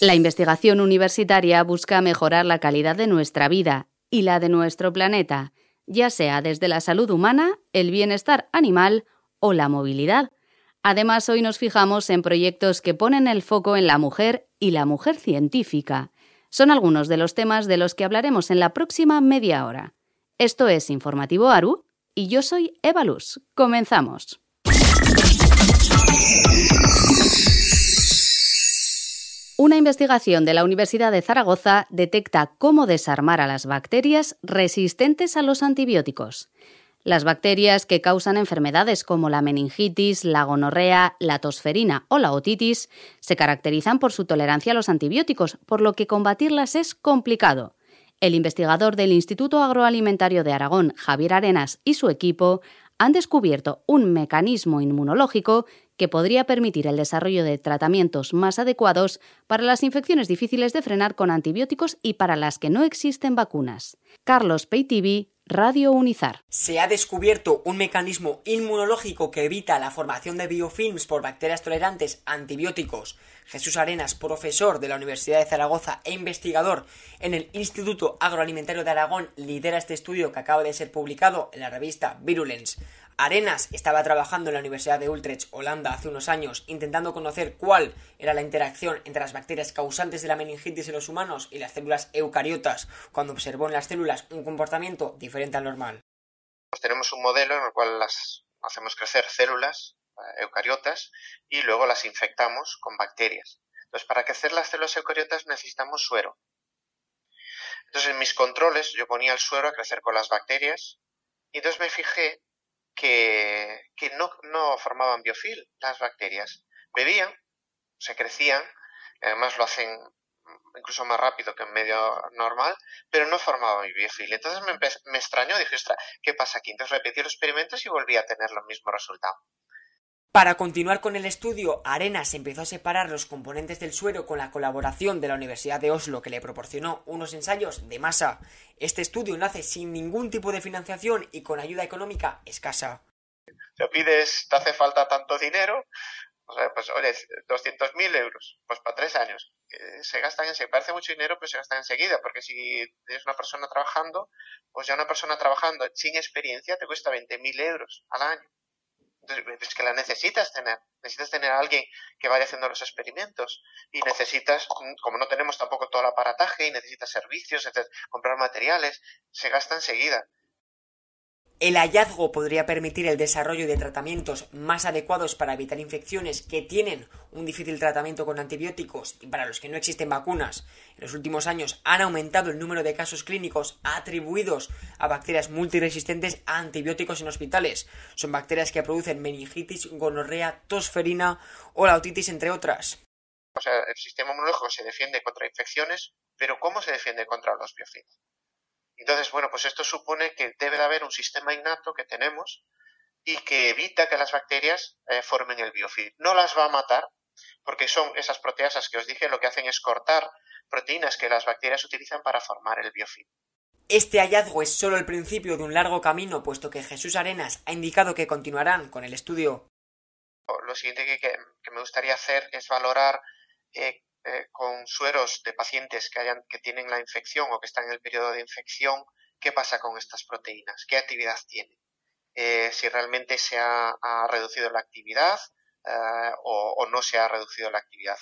La investigación universitaria busca mejorar la calidad de nuestra vida y la de nuestro planeta, ya sea desde la salud humana, el bienestar animal o la movilidad. Además, hoy nos fijamos en proyectos que ponen el foco en la mujer y la mujer científica. Son algunos de los temas de los que hablaremos en la próxima media hora. Esto es Informativo Aru y yo soy Eva Luz. Comenzamos. Una investigación de la Universidad de Zaragoza detecta cómo desarmar a las bacterias resistentes a los antibióticos. Las bacterias que causan enfermedades como la meningitis, la gonorrea, la tosferina o la otitis se caracterizan por su tolerancia a los antibióticos, por lo que combatirlas es complicado. El investigador del Instituto Agroalimentario de Aragón, Javier Arenas, y su equipo han descubierto un mecanismo inmunológico que podría permitir el desarrollo de tratamientos más adecuados para las infecciones difíciles de frenar con antibióticos y para las que no existen vacunas. Carlos Peitivi, Radio Unizar. Se ha descubierto un mecanismo inmunológico que evita la formación de biofilms por bacterias tolerantes a antibióticos. Jesús Arenas, profesor de la Universidad de Zaragoza e investigador en el Instituto Agroalimentario de Aragón, lidera este estudio que acaba de ser publicado en la revista Virulence. Arenas estaba trabajando en la Universidad de Utrecht, Holanda, hace unos años, intentando conocer cuál era la interacción entre las bacterias causantes de la meningitis en los humanos y las células eucariotas, cuando observó en las células un comportamiento diferente al normal. Pues tenemos un modelo en el cual las hacemos crecer células eh, eucariotas y luego las infectamos con bacterias. Entonces, para crecer las células eucariotas necesitamos suero. Entonces, en mis controles yo ponía el suero a crecer con las bacterias y entonces me fijé que, que no, no formaban biofil las bacterias. Bebían, se crecían, además lo hacen incluso más rápido que en medio normal, pero no formaban biofil. Entonces me, me extrañó, dije, ¿qué pasa aquí? Entonces repetí los experimentos y volví a tener los mismos resultados. Para continuar con el estudio, Arenas empezó a separar los componentes del suero con la colaboración de la Universidad de Oslo, que le proporcionó unos ensayos de masa. Este estudio nace sin ningún tipo de financiación y con ayuda económica escasa. Te pides, te hace falta tanto dinero, o sea, pues oye, 200.000 euros, pues para tres años. Se gastan enseguida, parece mucho dinero, pero se gastan enseguida, porque si tienes una persona trabajando, pues ya una persona trabajando sin experiencia te cuesta 20.000 euros al año es que la necesitas tener. Necesitas tener a alguien que vaya haciendo los experimentos y necesitas, como no tenemos tampoco todo el aparataje y necesitas servicios, comprar materiales, se gasta enseguida. El hallazgo podría permitir el desarrollo de tratamientos más adecuados para evitar infecciones que tienen un difícil tratamiento con antibióticos y para los que no existen vacunas. En los últimos años han aumentado el número de casos clínicos atribuidos a bacterias multiresistentes a antibióticos en hospitales. Son bacterias que producen meningitis, gonorrea, tosferina o la otitis, entre otras. O sea, el sistema inmunológico se defiende contra infecciones, pero ¿cómo se defiende contra los biofilms? Entonces, bueno, pues esto supone que debe de haber un sistema innato que tenemos y que evita que las bacterias eh, formen el biofilm. No las va a matar, porque son esas proteasas que os dije lo que hacen es cortar proteínas que las bacterias utilizan para formar el biofilm. Este hallazgo es solo el principio de un largo camino, puesto que Jesús Arenas ha indicado que continuarán con el estudio. Lo siguiente que, me gustaría hacer es valorar eh, eh, con sueros de pacientes que, tienen la infección o que están en el periodo de infección, qué pasa con estas proteínas, qué actividad tienen, eh, si realmente se ha, reducido la actividad eh, o, no se ha reducido la actividad.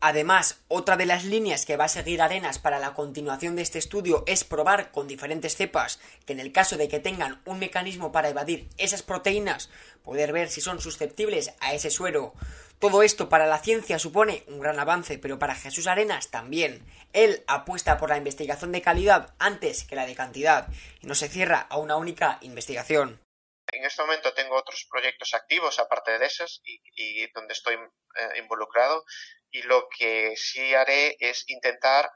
Además, otra de las líneas que va a seguir Arenas para la continuación de este estudio es probar con diferentes cepas que en el caso de que tengan un mecanismo para evadir esas proteínas, poder ver si son susceptibles a ese suero. Todo esto para la ciencia supone un gran avance, pero para Jesús Arenas también. Él apuesta por la investigación de calidad antes que la de cantidad y no se cierra a una única investigación. En este momento tengo otros proyectos activos aparte de esos y, donde estoy eh, involucrado y lo que sí haré es intentar,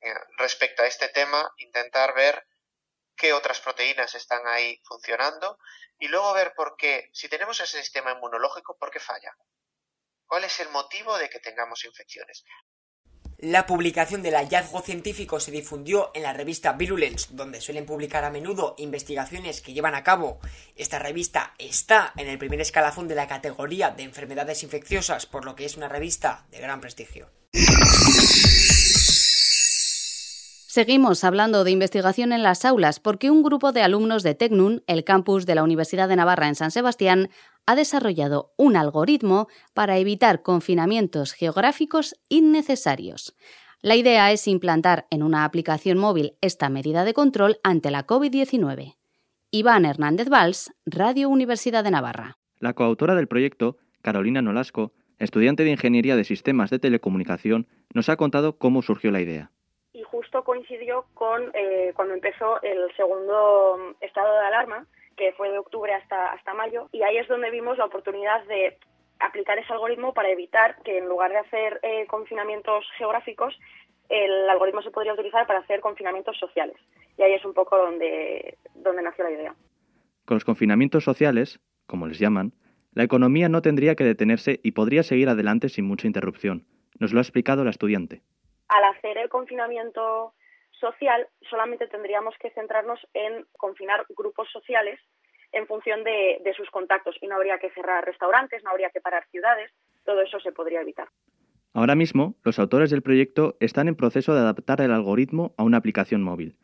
eh, respecto a este tema, intentar ver qué otras proteínas están ahí funcionando y luego ver por qué, si tenemos ese sistema inmunológico, ¿por qué falla? ¿Cuál es el motivo de que tengamos infecciones? La publicación del hallazgo científico se difundió en la revista Virulence, donde suelen publicar a menudo investigaciones que llevan a cabo. Esta revista está en el primer escalafón de la categoría de enfermedades infecciosas, por lo que es una revista de gran prestigio. Seguimos hablando de investigación en las aulas porque un grupo de alumnos de Tecnun, el campus de la Universidad de Navarra en San Sebastián, ha desarrollado un algoritmo para evitar confinamientos geográficos innecesarios. La idea es implantar en una aplicación móvil esta medida de control ante la COVID-19. Iván Hernández Valls, Radio Universidad de Navarra. La coautora del proyecto, Carolina Nolasco, estudiante de Ingeniería de Sistemas de Telecomunicación, nos ha contado cómo surgió la idea justo coincidió con eh, cuando empezó el segundo estado de alarma, que fue de octubre hasta, hasta mayo, y ahí es donde vimos la oportunidad de aplicar ese algoritmo para evitar que en lugar de hacer eh, confinamientos geográficos, el algoritmo se podría utilizar para hacer confinamientos sociales. Y ahí es un poco donde, donde nació la idea. Con los confinamientos sociales, como les llaman, la economía no tendría que detenerse y podría seguir adelante sin mucha interrupción. Nos lo ha explicado la estudiante al hacer el confinamiento social solamente tendríamos que centrarnos en confinar grupos sociales en función de, sus contactos y no habría que cerrar restaurantes, no habría que parar ciudades, todo eso se podría evitar. Ahora mismo, los autores del proyecto están en proceso de adaptar el algoritmo a una aplicación móvil.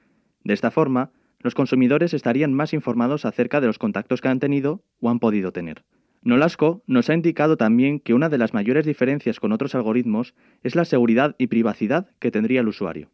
De esta forma, los consumidores estarían más informados acerca de los contactos que han tenido o han podido tener. Nolasco nos ha indicado también que una de las mayores diferencias con otros algoritmos es la seguridad y privacidad que tendría el usuario.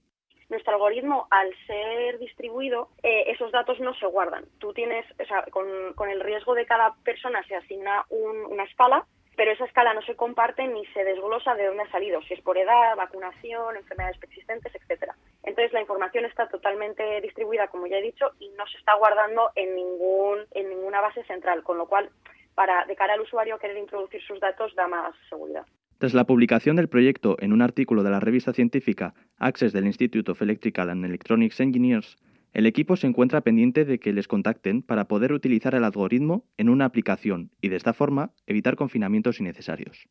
Nuestro algoritmo, al ser distribuido, eh, esos datos no se guardan. Tú tienes, o sea, con, el riesgo de cada persona se asigna una escala, pero esa escala no se comparte ni se desglosa de dónde ha salido, si es por edad, vacunación, enfermedades preexistentes, etcétera. Entonces la información está totalmente distribuida, como ya he dicho, y no se está guardando en ningún en ninguna base central, con lo cual para, de cara al usuario, querer introducir sus datos da más seguridad. Tras la publicación del proyecto en un artículo de la revista científica Access del Institute of Electrical and Electronics Engineers, el equipo se encuentra pendiente de que les contacten para poder utilizar el algoritmo en una aplicación y de esta forma evitar confinamientos innecesarios.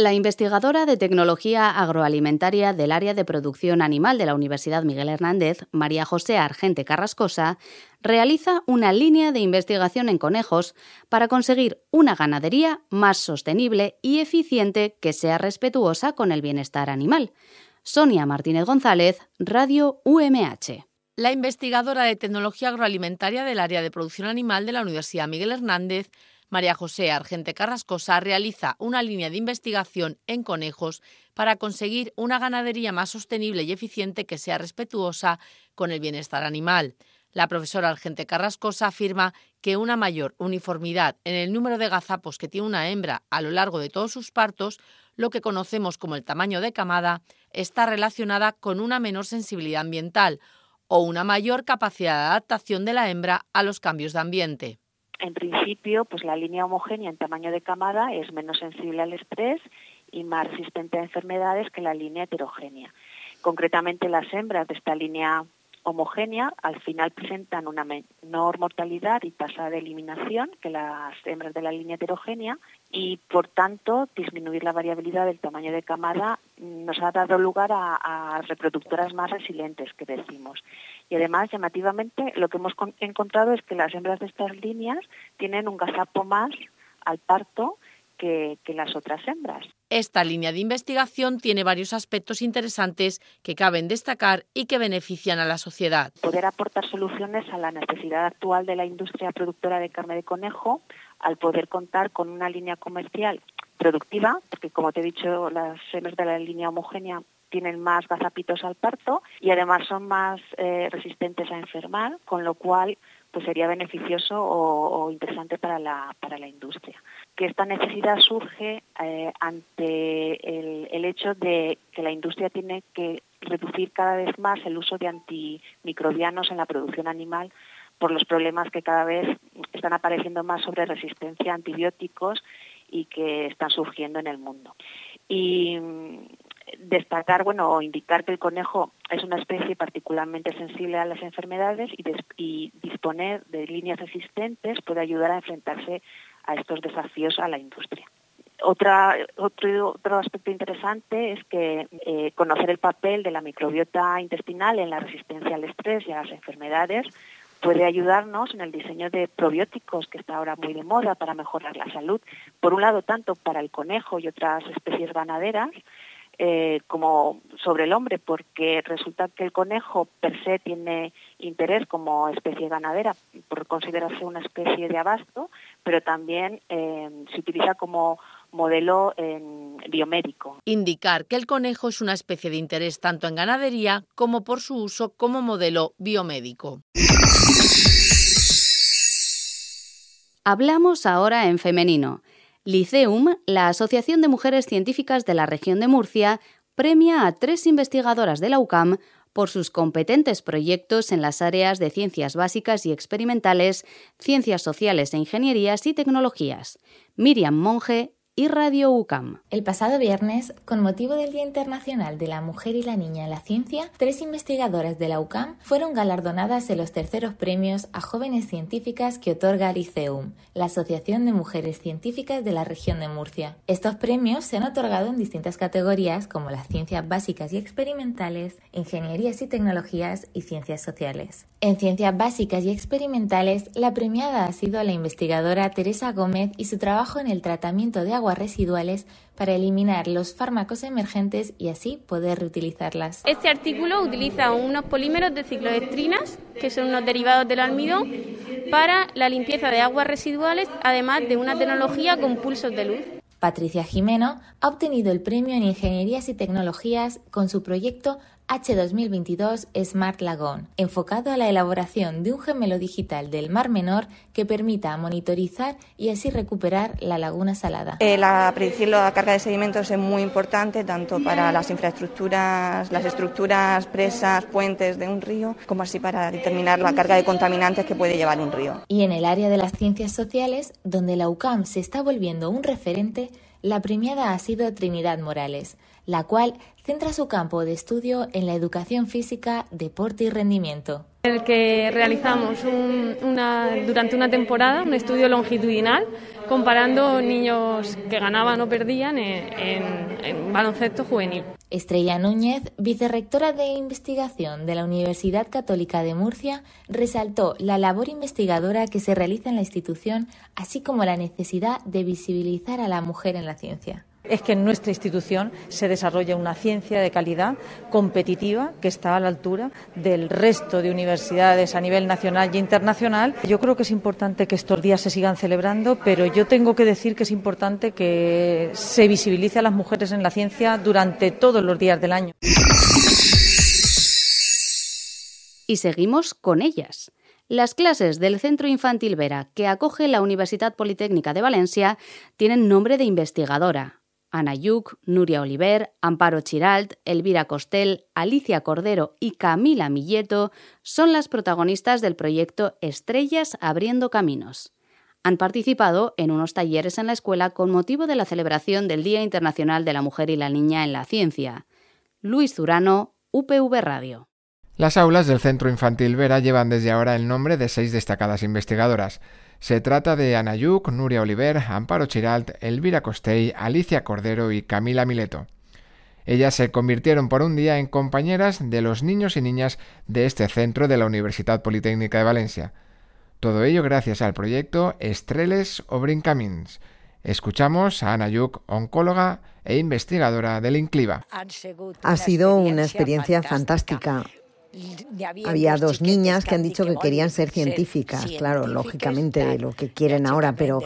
La investigadora de tecnología agroalimentaria del área de producción animal de la Universidad Miguel Hernández, María José Argente Carrascosa, realiza una línea de investigación en conejos para conseguir una ganadería más sostenible y eficiente que sea respetuosa con el bienestar animal. Sonia Martínez González, Radio UMH. La investigadora de tecnología agroalimentaria del área de producción animal de la Universidad Miguel Hernández María José Argente Carrascosa realiza una línea de investigación en conejos para conseguir una ganadería más sostenible y eficiente que sea respetuosa con el bienestar animal. La profesora Argente Carrascosa afirma que una mayor uniformidad en el número de gazapos que tiene una hembra a lo largo de todos sus partos, lo que conocemos como el tamaño de camada, está relacionada con una menor sensibilidad ambiental o una mayor capacidad de adaptación de la hembra a los cambios de ambiente en principio, pues la línea homogénea en tamaño de camada es menos sensible al estrés y más resistente a enfermedades que la línea heterogénea. Concretamente, las hembras de esta línea homogénea al final presentan una menor mortalidad y tasa de eliminación que las hembras de la línea heterogénea y por tanto disminuir la variabilidad del tamaño de camada nos ha dado lugar a, reproductoras más resilientes que decimos. Y además llamativamente lo que hemos encontrado es que las hembras de estas líneas tienen un gazapo más al parto que las otras hembras. Esta línea de investigación tiene varios aspectos interesantes que caben destacar y que benefician a la sociedad. Poder aportar soluciones a la necesidad actual de la industria productora de carne de conejo al poder contar con una línea comercial productiva, porque como te he dicho, las hembras de la línea homogénea tienen más gazapitos al parto y además son más eh, resistentes a enfermar, con lo cual pues sería beneficioso o, interesante para la, para la industria. Que esta necesidad surge eh, ante el, hecho de que la industria tiene que reducir cada vez más el uso de antimicrobianos en la producción animal por los problemas que cada vez están apareciendo más sobre resistencia a antibióticos y que están surgiendo en el mundo. Y destacar, bueno, o indicar que el conejo es una especie particularmente sensible a las enfermedades y, disponer de líneas existentes puede ayudar a enfrentarse a estos desafíos a la industria. Otra, otro, otro aspecto interesante es que eh, conocer el papel de la microbiota intestinal en la resistencia al estrés y a las enfermedades puede ayudarnos en el diseño de probióticos, que está ahora muy de moda para mejorar la salud, por un lado tanto para el conejo y otras especies ganaderas, eh, como sobre el hombre, porque resulta que el conejo per se tiene interés como especie ganadera por considerarse una especie de abasto, pero también eh, se utiliza como modelo biomédico. Indicar que el conejo es una especie de interés tanto en ganadería como por su uso como modelo biomédico. Hablamos ahora en femenino. Liceum, la Asociación de Mujeres Científicas de la región de Murcia, premia a tres investigadoras de la UCAM por sus competentes proyectos en las áreas de ciencias básicas y experimentales, ciencias sociales e ingenierías y tecnologías. Miriam Monge Radio UCAM. El pasado viernes, con motivo del Día Internacional de la Mujer y la Niña en la Ciencia, tres investigadoras de la UCAM fueron galardonadas en los terceros premios a jóvenes científicas que otorga Liceum, la Asociación de Mujeres Científicas de la región de Murcia. Estos premios se han otorgado en distintas categorías como las ciencias básicas y experimentales, ingenierías y tecnologías y ciencias sociales. En ciencias básicas y experimentales, la premiada ha sido la investigadora Teresa Gómez y su trabajo en el tratamiento de aguas residuales para eliminar los fármacos emergentes y así poder reutilizarlas. Este artículo utiliza unos polímeros de cicloestrinas, que son unos derivados del almidón, para la limpieza de aguas residuales, además de una tecnología con pulsos de luz. Patricia Jimeno ha obtenido el premio en Ingenierías y Tecnologías con su proyecto H2022 Smart Lagoon, enfocado a la elaboración de un gemelo digital del Mar Menor que permita monitorizar y así recuperar la laguna salada. Eh, la predicción de la carga de sedimentos es muy importante tanto para las infraestructuras, las estructuras, presas, puentes de un río, como así para determinar la carga de contaminantes que puede llevar un río. Y en el área de las ciencias sociales, donde la UCAM se está volviendo un referente, la premiada ha sido Trinidad Morales, la cual centra su campo de estudio en la educación física, deporte y rendimiento. El que realizamos durante una temporada un estudio longitudinal comparando niños que ganaban o perdían en, baloncesto juvenil. Estrella Núñez, vicerrectora de investigación de la Universidad Católica de Murcia, resaltó la labor investigadora que se realiza en la institución, así como la necesidad de visibilizar a la mujer en la ciencia es que en nuestra institución se desarrolla una ciencia de calidad competitiva que está a la altura del resto de universidades a nivel nacional y internacional. Yo creo que es importante que estos días se sigan celebrando, pero yo tengo que decir que es importante que se visibilice a las mujeres en la ciencia durante todos los días del año. Y seguimos con ellas. Las clases del Centro Infantil Vera, que acoge la Universidad Politécnica de Valencia, tienen nombre de investigadora, Ana Yuc, Nuria Oliver, Amparo Chiralt, Elvira Costel, Alicia Cordero y Camila Milleto son las protagonistas del proyecto Estrellas Abriendo Caminos. Han participado en unos talleres en la escuela con motivo de la celebración del Día Internacional de la Mujer y la Niña en la Ciencia. Luis Zurano, UPV Radio. Las aulas del Centro Infantil Vera llevan desde ahora el nombre de seis destacadas investigadoras. Se trata de Ana Yuc, Nuria Oliver, Amparo Chiralt, Elvira Costey, Alicia Cordero y Camila Mileto. Ellas se convirtieron por un día en compañeras de los niños y niñas de este centro de la Universidad Politécnica de Valencia. Todo ello gracias al proyecto Estreles o Brincamins. Escuchamos a Ana Yuc, oncóloga e investigadora del INCLIVA. Ha sido una experiencia fantástica. Había dos niñas que han dicho que querían ser científicas, claro, lógicamente lo que quieren ahora, pero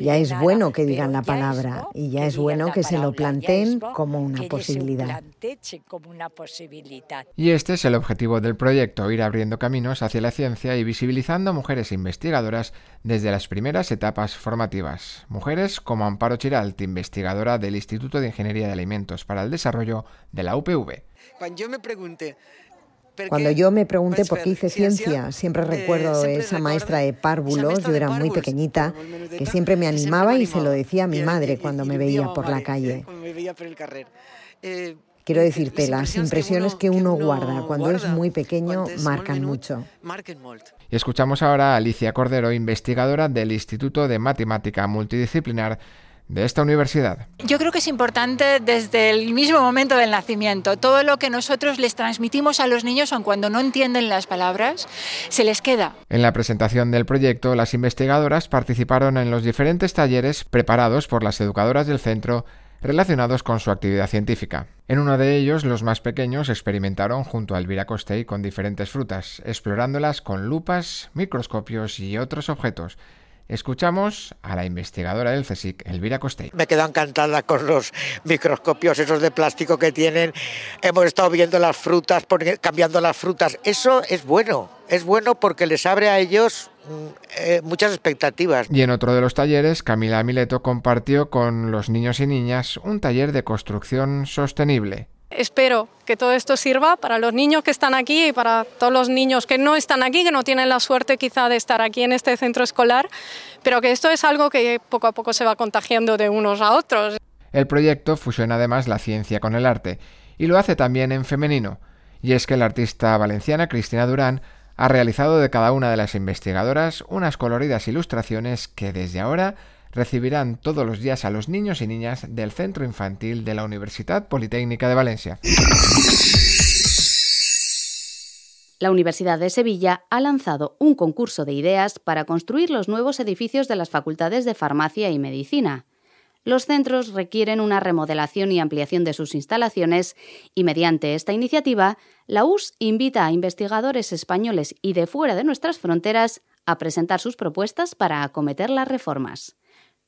ya es bueno que digan la palabra y ya es bueno que se lo planteen como una posibilidad. Y este es el objetivo del proyecto, ir abriendo caminos hacia la ciencia y visibilizando mujeres investigadoras desde las primeras etapas formativas. Mujeres como Amparo Chiralt, investigadora del Instituto de Ingeniería de Alimentos para el Desarrollo de la UPV. Cuando yo me pregunté cuando yo me pregunté por qué hice ciencia, siempre eh, recuerdo esa maestra de párvulos, yo era muy pequeñita, que siempre me animaba y se lo decía a mi madre cuando me veía por la calle. Eh, Quiero decirte, las impresiones que uno guarda cuando es muy pequeño marcan mucho. Y escuchamos ahora a Alicia Cordero, investigadora del Instituto de Matemática Multidisciplinar de esta universidad. Yo creo que es importante desde el mismo momento del nacimiento. Todo lo que nosotros les transmitimos a los niños, aun cuando no entienden las palabras, se les queda. En la presentación del proyecto, las investigadoras participaron en los diferentes talleres preparados por las educadoras del centro relacionados con su actividad científica. En uno de ellos, los más pequeños experimentaron junto a Elvira Costey con diferentes frutas, explorándolas con lupas, microscopios y otros objetos. Escuchamos a la investigadora del CSIC, Elvira Costey. Me quedo encantada con los microscopios esos de plástico que tienen. Hemos estado viendo las frutas, cambiando las frutas. Eso es bueno, es bueno porque les abre a ellos mm, eh, muchas expectativas. Y en otro de los talleres, Camila Mileto compartió con los niños y niñas un taller de construcción sostenible. Espero que todo esto sirva para los niños que están aquí y para todos los niños que no están aquí, que no tienen la suerte quizá de estar aquí en este centro escolar, pero que esto es algo que poco a poco se va contagiando de unos a otros. El proyecto fusiona además la ciencia con el arte y lo hace también en femenino. Y es que la artista valenciana Cristina Durán ha realizado de cada una de las investigadoras unas coloridas ilustraciones que desde ahora recibirán todos los días a los niños y niñas del Centro Infantil de la Universidad Politécnica de Valencia. La Universidad de Sevilla ha lanzado un concurso de ideas para construir los nuevos edificios de las facultades de Farmacia y Medicina. Los centros requieren una remodelación y ampliación de sus instalaciones y mediante esta iniciativa, la US invita a investigadores españoles y de fuera de nuestras fronteras a presentar sus propuestas para acometer las reformas.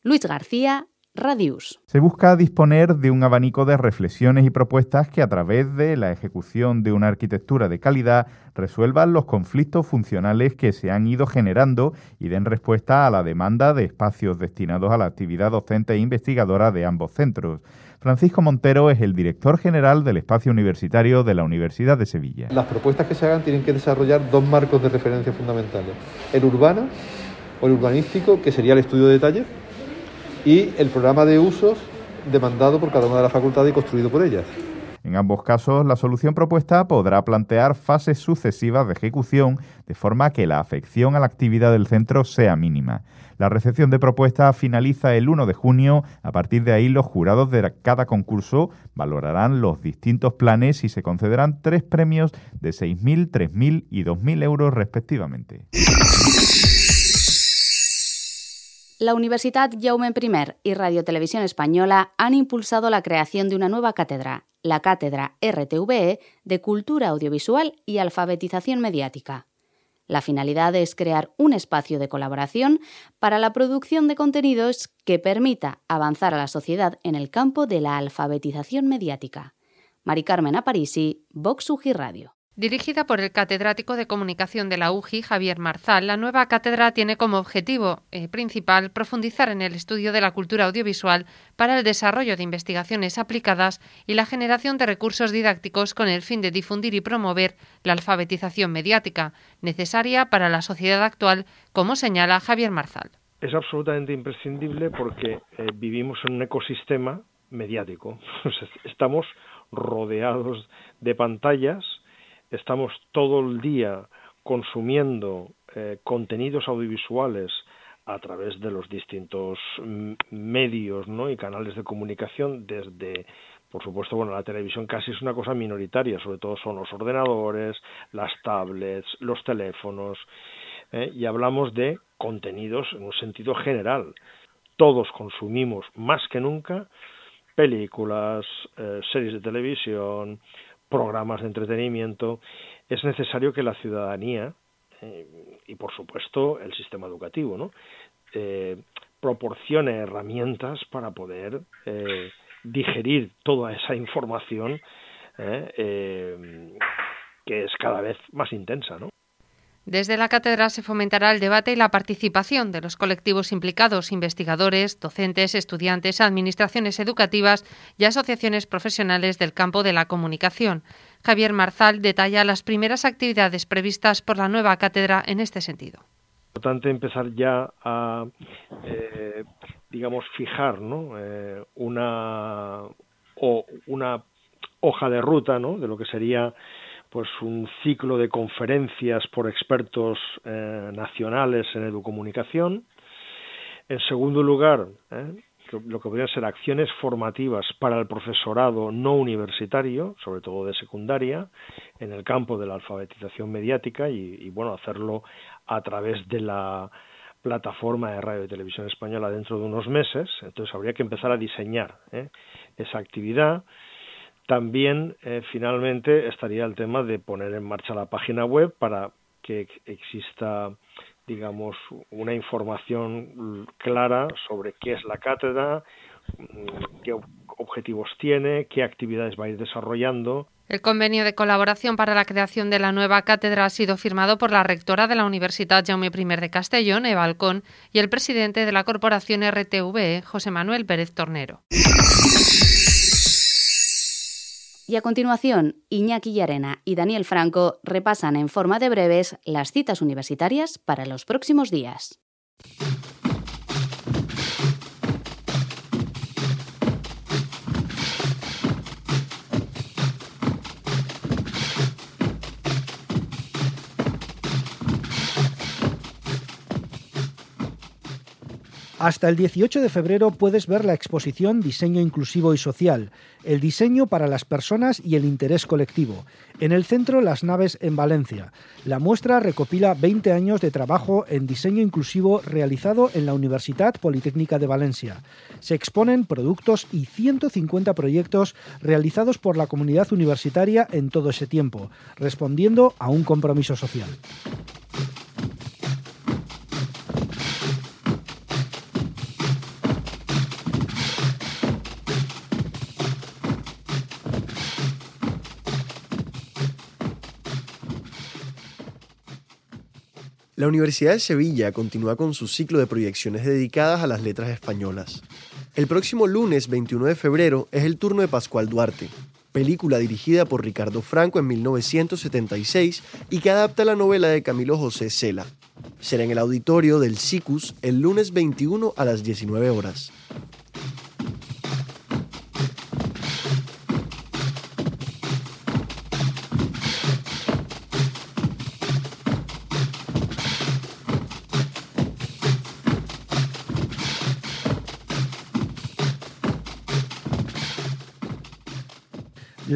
Luis García, Radius. Se busca disponer de un abanico de reflexiones y propuestas que a través de la ejecución de una arquitectura de calidad resuelvan los conflictos funcionales que se han ido generando y den respuesta a la demanda de espacios destinados a la actividad docente e investigadora de ambos centros. Francisco Montero es el director general del espacio universitario de la Universidad de Sevilla. Las propuestas que se hagan tienen que desarrollar dos marcos de referencia fundamentales. El urbano o el urbanístico, que sería el estudio de detalle, y el programa de usos demandado por cada una de las facultades y construido por ellas. En ambos casos, la solución propuesta podrá plantear fases sucesivas de ejecución de forma que la afección a la actividad del centro sea mínima. La recepción de propuestas finaliza el 1 de junio. A partir de ahí, los jurados de cada concurso valorarán los distintos planes y se concederán tres premios de 6.000, 3.000 y 2.000 euros respectivamente la Universidad Jaume I y Radio Televisión Española han impulsado la creación de una nueva cátedra, la Cátedra RTVE de Cultura Audiovisual y Alfabetización Mediática. La finalidad es crear un espacio de colaboración para la producción de contenidos que permita avanzar a la sociedad en el campo de la alfabetización mediática. Mari Carmen Aparisi, Vox Radio. Dirigida por el catedrático de comunicación de la UGI, Javier Marzal, la nueva cátedra tiene como objetivo eh, principal profundizar en el estudio de la cultura audiovisual para el desarrollo de investigaciones aplicadas y la generación de recursos didácticos con el fin de difundir y promover la alfabetización mediática, necesaria para la sociedad actual, como señala Javier Marzal. Es absolutamente imprescindible porque eh, vivimos en un ecosistema mediático. Estamos rodeados de pantallas, estamos todo el día consumiendo eh, contenidos audiovisuales a través de los distintos medios ¿no? y canales de comunicación desde por supuesto, bueno, la televisión casi es una cosa minoritaria, sobre todo son los ordenadores, las tablets, los teléfonos, ¿eh? y hablamos de contenidos en un sentido general. Todos consumimos más que nunca películas, eh, series de televisión, programas de entretenimiento, es necesario que la ciudadanía eh, y, por supuesto, el sistema educativo, ¿no? Eh, proporcione herramientas para poder eh, digerir toda esa información que es cada vez más intensa, ¿no? Desde la cátedra se fomentará el debate y la participación de los colectivos implicados, investigadores, docentes, estudiantes, administraciones educativas y asociaciones profesionales del campo de la comunicación. Javier Marzal detalla las primeras actividades previstas por la nueva cátedra en este sentido. Importante empezar ya a, eh, digamos, fijar ¿no? Eh, una, o una hoja de ruta ¿no? de lo que sería pues un ciclo de conferencias por expertos eh, nacionales en educomunicación. En segundo lugar, eh, lo que podrían ser acciones formativas para el profesorado no universitario, sobre todo de secundaria, en el campo de la alfabetización mediática y, bueno, hacerlo a través de la plataforma de radio y televisión española dentro de unos meses. Entonces habría que empezar a diseñar ¿eh? esa actividad. También, eh, finalmente, estaría el tema de poner en marcha la página web para que exista digamos, una información clara sobre qué es la cátedra, mm, qué objetivos tiene, qué actividades va a ir desarrollando. El convenio de colaboración para la creación de la nueva cátedra ha sido firmado por la rectora de la Universidad Jaume I de Castellón, Eva Alcón, y el presidente de la corporación RTVE, José Manuel Pérez Tornero. Y a continuación, Iñaki Llarena y Daniel Franco repasan en forma de breves las citas universitarias para los próximos días. Hasta el 18 de febrero puedes ver la exposición Diseño Inclusivo y Social, el diseño para las personas y el interés colectivo. En el centro Las Naves en Valencia. La muestra recopila 20 años de trabajo en diseño inclusivo realizado en la Universidad Politécnica de Valencia. Se exponen productos y 150 proyectos realizados por la comunidad universitaria en todo ese tiempo, respondiendo a un compromiso social. La Universidad de Sevilla continúa con su ciclo de proyecciones dedicadas a las letras españolas. El próximo lunes 21 de febrero es el turno de Pascual Duarte, película dirigida por Ricardo Franco en 1976 y que adapta la novela de Camilo José Cela. Será en el auditorio del SICUS el lunes 21 a las 19 horas.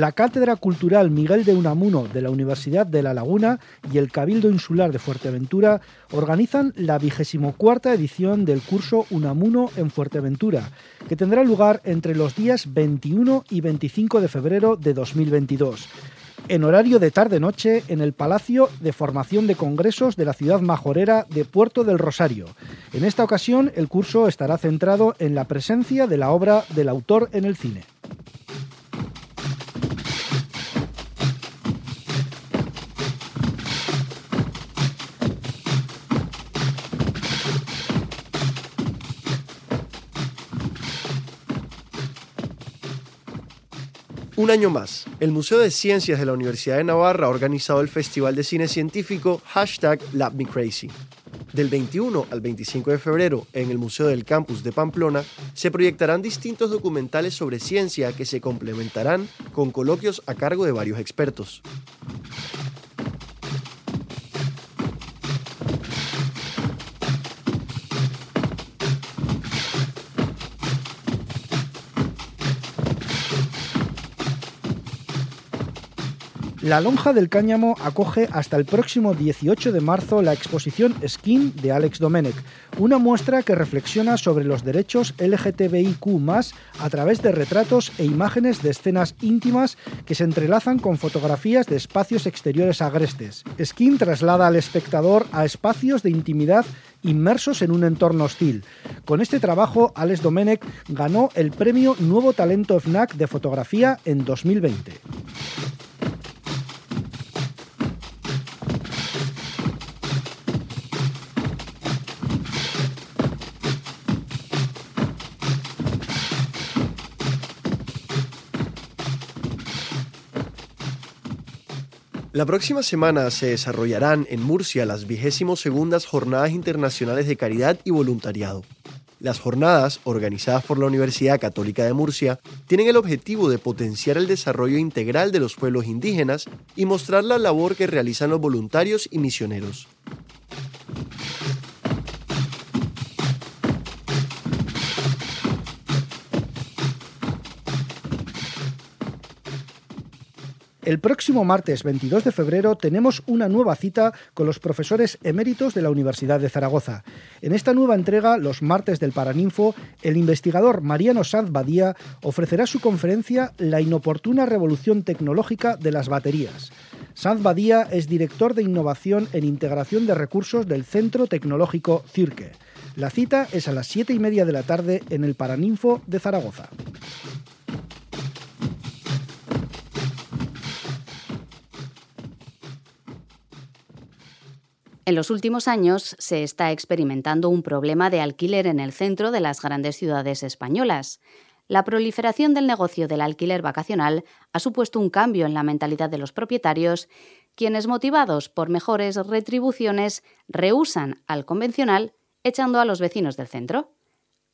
La Cátedra Cultural Miguel de Unamuno de la Universidad de La Laguna y el Cabildo Insular de Fuerteventura organizan la vigésimo cuarta edición del curso Unamuno en Fuerteventura, que tendrá lugar entre los días 21 y 25 de febrero de 2022 en horario de tarde-noche en el Palacio de Formación de Congresos de la ciudad majorera de Puerto del Rosario. En esta ocasión, el curso estará centrado en la presencia de la obra del autor en el cine. Un año más, el Museo de Ciencias de la Universidad de Navarra ha organizado el Festival de Cine Científico hashtag LabMeCrazy. Del 21 al 25 de febrero, en el Museo del Campus de Pamplona, se proyectarán distintos documentales sobre ciencia que se complementarán con coloquios a cargo de varios expertos. La Lonja del Cáñamo acoge hasta el próximo 18 de marzo la exposición Skin de Alex Domenech, una muestra que reflexiona sobre los derechos LGTBIQ a través de retratos e imágenes de escenas íntimas que se entrelazan con fotografías de espacios exteriores agrestes. Skin traslada al espectador a espacios de intimidad inmersos en un entorno hostil. Con este trabajo, Alex Domenech ganó el premio Nuevo Talento FNAC de Fotografía en 2020. La próxima semana se desarrollarán en Murcia las vigésimos segundas Jornadas Internacionales de Caridad y Voluntariado. Las jornadas, organizadas por la Universidad Católica de Murcia, tienen el objetivo de potenciar el desarrollo integral de los pueblos indígenas y mostrar la labor que realizan los voluntarios y misioneros. El próximo martes 22 de febrero tenemos una nueva cita con los profesores eméritos de la Universidad de Zaragoza. En esta nueva entrega, los martes del Paraninfo, el investigador Mariano Sanz Badía ofrecerá su conferencia La inoportuna revolución tecnológica de las baterías. Sanz Badía es director de innovación en integración de recursos del Centro Tecnológico Cirque. La cita es a las 7 y media de la tarde en el Paraninfo de Zaragoza. En los últimos años se está experimentando un problema de alquiler en el centro de las grandes ciudades españolas. La proliferación del negocio del alquiler vacacional ha supuesto un cambio en la mentalidad de los propietarios, quienes motivados por mejores retribuciones rehusan al convencional echando a los vecinos del centro.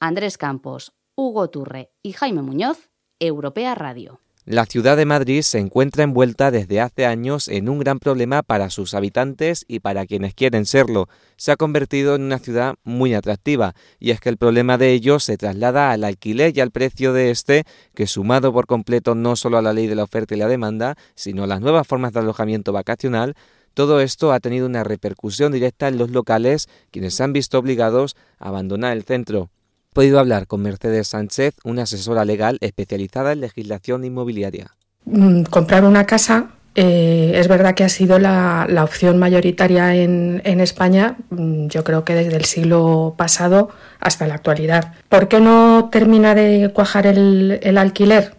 Andrés Campos, Hugo Turre y Jaime Muñoz, Europea Radio. La ciudad de Madrid se encuentra envuelta desde hace años en un gran problema para sus habitantes y para quienes quieren serlo. Se ha convertido en una ciudad muy atractiva, y es que el problema de ello se traslada al alquiler y al precio de este, que sumado por completo no solo a la ley de la oferta y la demanda, sino a las nuevas formas de alojamiento vacacional, todo esto ha tenido una repercusión directa en los locales, quienes se han visto obligados a abandonar el centro podido hablar con Mercedes Sánchez, una asesora legal especializada en legislación inmobiliaria. Mm, comprar una casa eh, es verdad que ha sido la, opción mayoritaria en, España, mm, yo creo que desde el siglo pasado hasta la actualidad. ¿Por qué no termina de cuajar el, alquiler?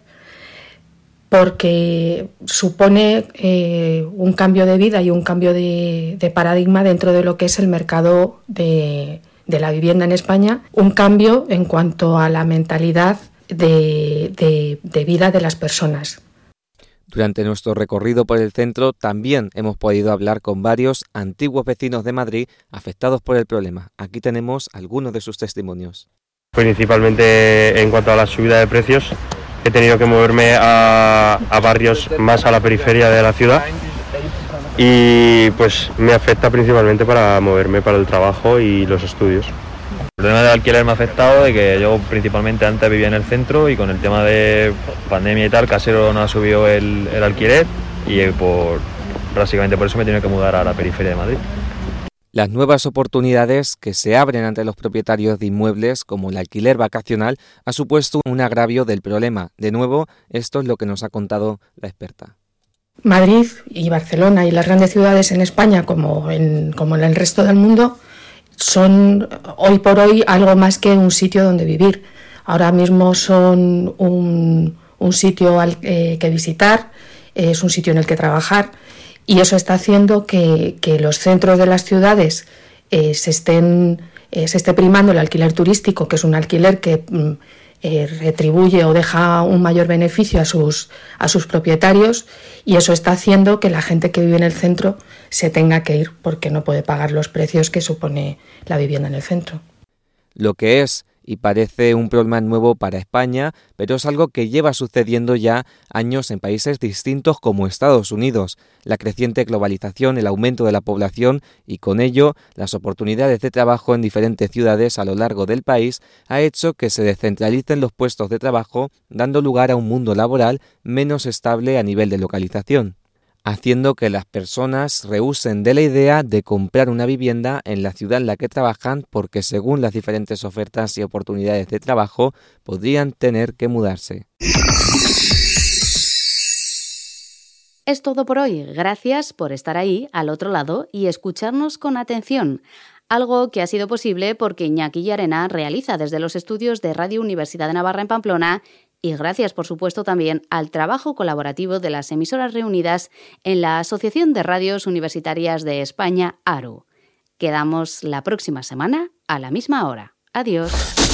Porque supone eh, un cambio de vida y un cambio de paradigma dentro de lo que es el mercado de, de la vivienda en España, un cambio en cuanto a la mentalidad de, vida de las personas. Durante nuestro recorrido por el centro también hemos podido hablar con varios antiguos vecinos de Madrid afectados por el problema. Aquí tenemos algunos de sus testimonios. Principalmente en cuanto a la subida de precios, he tenido que moverme a, a barrios más a la periferia de la ciudad y pues me afecta principalmente para moverme para el trabajo y los estudios. El problema del alquiler me ha afectado de que yo principalmente antes vivía en el centro y con el tema de pandemia y tal, Casero no ha subido el, alquiler y por, básicamente por eso me tiene que mudar a la periferia de Madrid. Las nuevas oportunidades que se abren ante los propietarios de inmuebles, como el alquiler vacacional, ha supuesto un agravio del problema. De nuevo, esto es lo que nos ha contado la experta. Madrid y Barcelona y las grandes ciudades en España, como en, como en el resto del mundo, son hoy por hoy algo más que un sitio donde vivir. Ahora mismo son un, sitio al, eh, que visitar, es un sitio en el que trabajar y eso está haciendo que, los centros de las ciudades eh, se, estén, eh, se esté primando el alquiler turístico, que es un alquiler que mm, eh, retribuye o deja un mayor beneficio a sus, a sus propietarios y eso está haciendo que la gente que vive en el centro se tenga que ir porque no puede pagar los precios que supone la vivienda en el centro. Lo que es y parece un problema nuevo para España, pero es algo que lleva sucediendo ya años en países distintos como Estados Unidos. La creciente globalización, el aumento de la población y con ello las oportunidades de trabajo en diferentes ciudades a lo largo del país ha hecho que se descentralicen los puestos de trabajo, dando lugar a un mundo laboral menos estable a nivel de localización haciendo que las personas rehúsen de la idea de comprar una vivienda en la ciudad en la que trabajan porque según las diferentes ofertas y oportunidades de trabajo podrían tener que mudarse. Es todo por hoy. Gracias por estar ahí al otro lado y escucharnos con atención. Algo que ha sido posible porque Iñaki Arena realiza desde los estudios de Radio Universidad de Navarra en Pamplona y gracias, por supuesto, también al trabajo colaborativo de las emisoras reunidas en la Asociación de Radios Universitarias de España, ARU. Quedamos la próxima semana a la misma hora. Adiós.